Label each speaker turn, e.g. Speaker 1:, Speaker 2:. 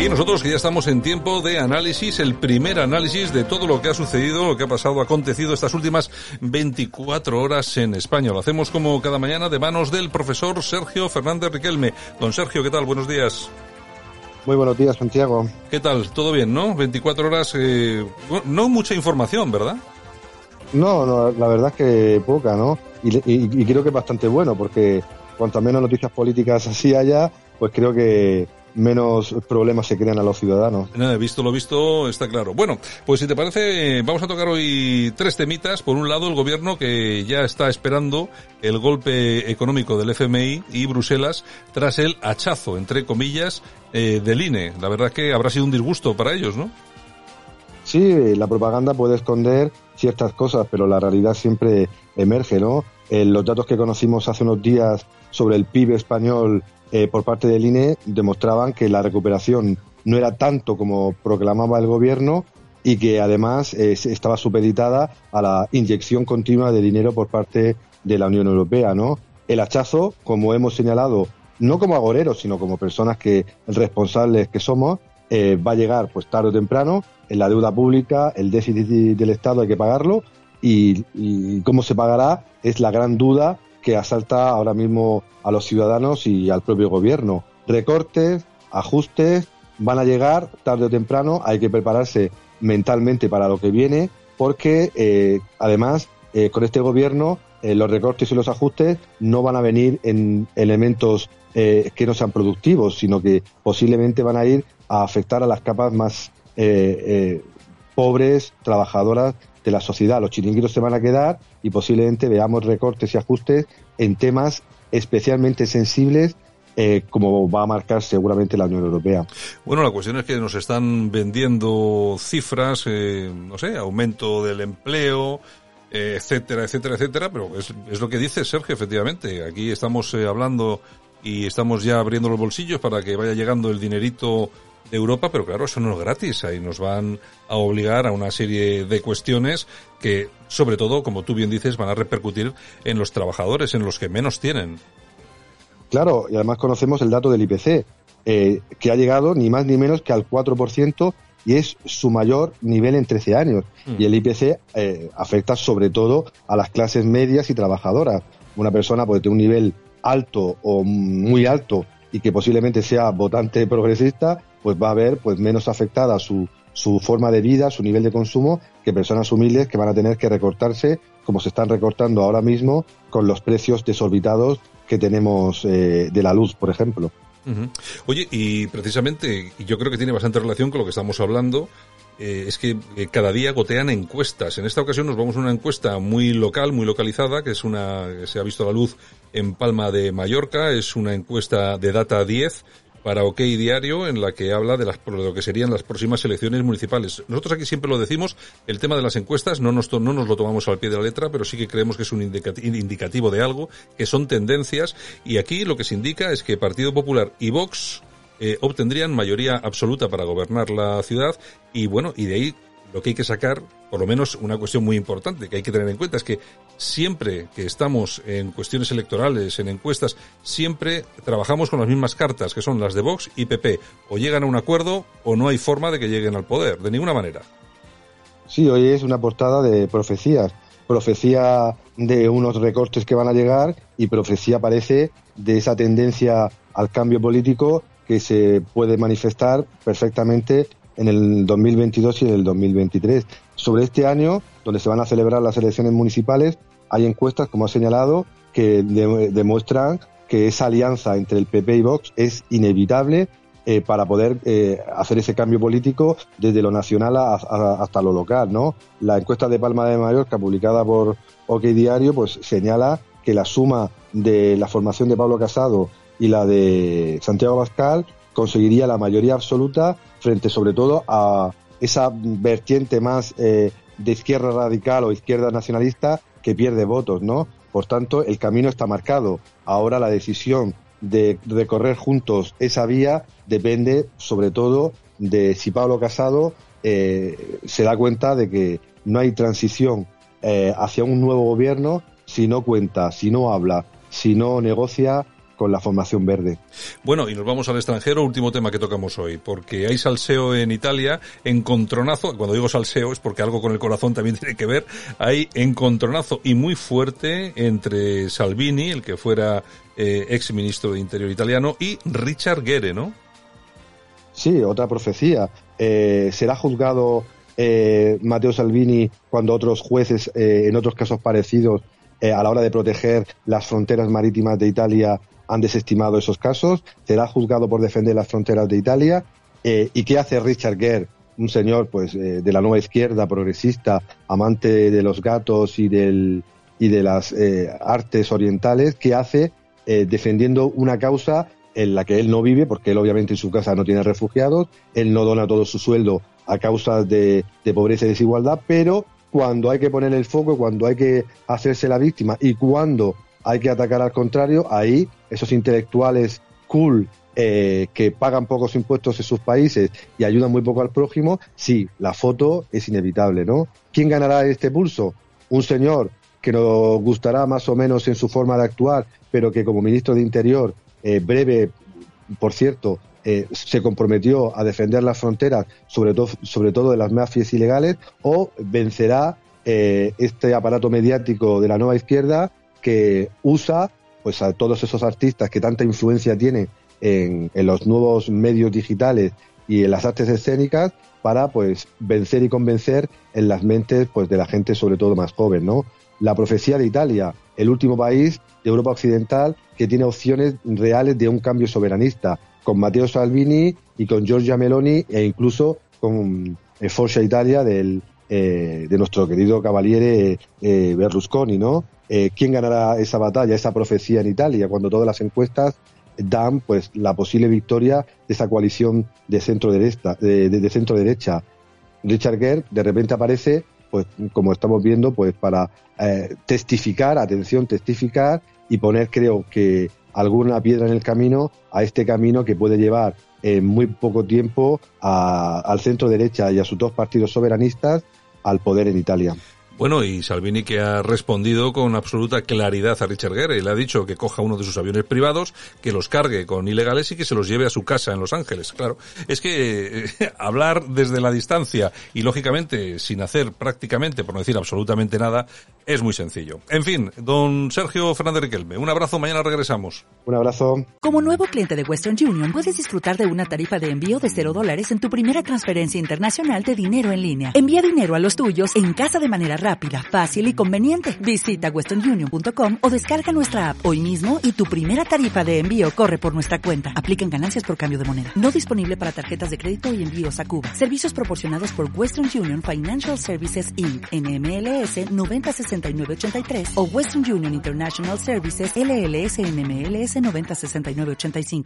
Speaker 1: Y nosotros que ya estamos en tiempo de análisis, el primer análisis de todo lo que ha sucedido, lo que ha pasado, acontecido estas últimas 24 horas en España. Lo hacemos como cada mañana de manos del profesor Sergio Fernández Riquelme. Don Sergio, ¿qué tal? Buenos días.
Speaker 2: Muy buenos días, Santiago.
Speaker 1: ¿Qué tal? ¿Todo bien, no? 24 horas, eh, no mucha información, ¿verdad?
Speaker 2: No, no, la verdad es que poca, ¿no? Y, creo que es bastante bueno, porque cuanto menos noticias políticas así haya, pues creo que menos problemas se crean a los ciudadanos.
Speaker 1: Nada, visto lo visto, está claro. Bueno, pues si te parece, vamos a tocar hoy tres temitas. Por un lado, el gobierno que ya está esperando el golpe económico del FMI y Bruselas tras el hachazo, entre comillas, eh, del INE. La verdad que habrá sido un disgusto para ellos, ¿no?
Speaker 2: Sí, la propaganda puede esconder ciertas cosas, pero la realidad siempre emerge, ¿no? Eh, los datos que conocimos hace unos días sobre el PIB español eh, por parte del INE demostraban que la recuperación no era tanto como proclamaba el gobierno y que además eh, estaba supeditada a la inyección continua de dinero por parte de la Unión Europea, ¿no? El hachazo, como hemos señalado, no como agoreros, sino como personas que responsables que somos, va a llegar pues tarde o temprano en la deuda pública, el déficit del Estado hay que pagarlo y, cómo se pagará es la gran duda que asalta ahora mismo a los ciudadanos y al propio gobierno. Recortes, ajustes, van a llegar tarde o temprano, hay que prepararse mentalmente para lo que viene, porque eh, además eh, con este gobierno eh, los recortes y los ajustes no van a venir en elementos que no sean productivos, sino que posiblemente van a ir a afectar a las capas más pobres, trabajadoras de la sociedad. Los chiringuitos se van a quedar y posiblemente veamos recortes y ajustes en temas especialmente sensibles eh, como va a marcar seguramente la Unión Europea.
Speaker 1: Bueno, la cuestión es que nos están vendiendo cifras, eh, no sé, aumento del empleo, eh, etcétera, etcétera, etcétera, pero es, es, lo que dice Sergio, efectivamente. Aquí estamos hablando y estamos ya abriendo los bolsillos para que vaya llegando el dinerito de Europa, pero claro, eso no es gratis. Ahí nos van a obligar a una serie de cuestiones que, sobre todo, como tú bien dices, van a repercutir en los trabajadores, en los que menos tienen.
Speaker 2: Claro, y además conocemos el dato del IPC, eh, que ha llegado ni más ni menos que al 4% y es su mayor nivel en 13 años. Mm. Y el IPC eh, afecta sobre todo a las clases medias y trabajadoras. Una persona puede tener un nivel alto o muy alto y que posiblemente sea votante progresista, pues va a ver pues menos afectada su, su forma de vida, su nivel de consumo, que personas humildes que van a tener que recortarse como se están recortando ahora mismo con los precios desorbitados que tenemos eh, de la luz, por ejemplo.
Speaker 1: Oye, y precisamente, yo creo que tiene bastante relación con lo que estamos hablando, eh, es que eh, cada día gotean encuestas. En esta ocasión nos vamos a una encuesta muy local, muy localizada, que es una que se ha visto a la luz en Palma de Mallorca, es una encuesta de Data 10 para OK Diario en la que habla de, las, lo que serían las próximas elecciones municipales. Nosotros aquí siempre lo decimos, el tema de las encuestas no nos, no nos lo tomamos al pie de la letra, pero sí que creemos que es un indicativo de algo, que son tendencias, y aquí lo que se indica es que Partido Popular y Vox eh, obtendrían mayoría absoluta para gobernar la ciudad, y bueno, y de ahí lo que hay que sacar, por lo menos una cuestión muy importante que hay que tener en cuenta, es que siempre que estamos en cuestiones electorales, en encuestas, siempre trabajamos con las mismas cartas, que son las de Vox y PP. O llegan a un acuerdo o no hay forma de que lleguen al poder, de ninguna manera.
Speaker 2: Sí, hoy es una portada de profecías. Profecía de unos recortes que van a llegar y profecía parece de esa tendencia al cambio político que se puede manifestar perfectamente en el 2022 y en el 2023. Sobre este año, donde se van a celebrar las elecciones municipales, hay encuestas, como ha señalado, que demuestran que esa alianza entre el PP y Vox es inevitable eh, para poder eh, hacer ese cambio político desde lo nacional hasta lo local, ¿no? La encuesta de Palma de Mallorca publicada por OK Diario pues señala que la suma de la formación de Pablo Casado y la de Santiago Pascal conseguiría la mayoría absoluta frente sobre todo a esa vertiente más eh, de izquierda radical o izquierda nacionalista que pierde votos, ¿no? Por tanto, el camino está marcado. Ahora la decisión de recorrer juntos esa vía depende sobre todo de si Pablo Casado eh, se da cuenta de que no hay transición eh, hacia un nuevo gobierno si no cuenta, si no habla, si no negocia con la formación verde.
Speaker 1: Bueno, y nos vamos al extranjero, último tema que tocamos hoy, porque hay salseo en Italia, encontronazo, cuando digo salseo es porque algo con el corazón también tiene que ver, hay encontronazo y muy fuerte entre Salvini, el que fuera eh, ex ministro de Interior italiano, y Richard Gere, ¿no?
Speaker 2: Sí, otra profecía. Eh, será juzgado eh, Matteo Salvini cuando otros jueces, en otros casos parecidos, a la hora de proteger las fronteras marítimas de Italia, han desestimado esos casos, será juzgado por defender las fronteras de Italia. Eh, ¿Y qué hace Richard Gere, un señor pues eh, de la nueva izquierda progresista, amante de los gatos y del y de las eh, artes orientales, ¿qué hace defendiendo una causa en la que él no vive, porque él obviamente en su casa no tiene refugiados, él no dona todo su sueldo a causa de, de pobreza y desigualdad, pero cuando hay que poner el foco, cuando hay que hacerse la víctima y cuando hay que atacar al contrario, ahí esos intelectuales cool eh, que pagan pocos impuestos en sus países y ayudan muy poco al prójimo, sí, la foto es inevitable, ¿no? ¿Quién ganará este pulso? Un señor que nos gustará más o menos en su forma de actuar, pero que como ministro de Interior, eh, breve, por cierto, eh, se comprometió a defender las fronteras, sobre, todo sobre todo de las mafias ilegales, o vencerá este aparato mediático de la nueva izquierda que usa pues a todos esos artistas que tanta influencia tienen en, los nuevos medios digitales y en las artes escénicas para pues vencer y convencer en las mentes pues de la gente sobre todo más joven, ¿no? La profecía de Italia, el último país de Europa Occidental que tiene opciones reales de un cambio soberanista, con Matteo Salvini y con Giorgia Meloni e incluso con eh, Forza Italia del, eh, de nuestro querido cavaliere eh, Berlusconi, ¿no? Eh, quién ganará esa batalla, esa profecía en Italia, cuando todas las encuestas dan pues la posible victoria de esa coalición de centro derecha, de, centro derecha. Richard Gere de repente aparece, pues como estamos viendo, pues para eh, testificar, atención, testificar y poner, creo que alguna piedra en el camino a este camino que puede llevar en muy poco tiempo al centro derecha y a sus dos partidos soberanistas al poder en Italia.
Speaker 1: Bueno, y Salvini que ha respondido con absoluta claridad a Richard Gere. Le ha dicho que coja uno de sus aviones privados, que los cargue con ilegales y que se los lleve a su casa en Los Ángeles. Claro, es que eh, hablar desde la distancia y lógicamente sin hacer prácticamente, por no decir absolutamente nada, es muy sencillo. En fin, don Sergio Fernández Riquelme, un abrazo, mañana regresamos.
Speaker 2: Un abrazo.
Speaker 3: Como nuevo cliente de Western Union, puedes disfrutar de una tarifa de envío de cero dólares en tu primera transferencia internacional de dinero en línea. Envía dinero a los tuyos en casa de manera rápida, fácil y conveniente. Visita westernunion.com o descarga nuestra app hoy mismo y tu primera tarifa de envío corre por nuestra cuenta. Aplican ganancias por cambio de moneda. No disponible para tarjetas de crédito y envíos a Cuba. Servicios proporcionados por Western Union Financial Services Inc. NMLS 906983 o Western Union International Services LLS NMLS 906985.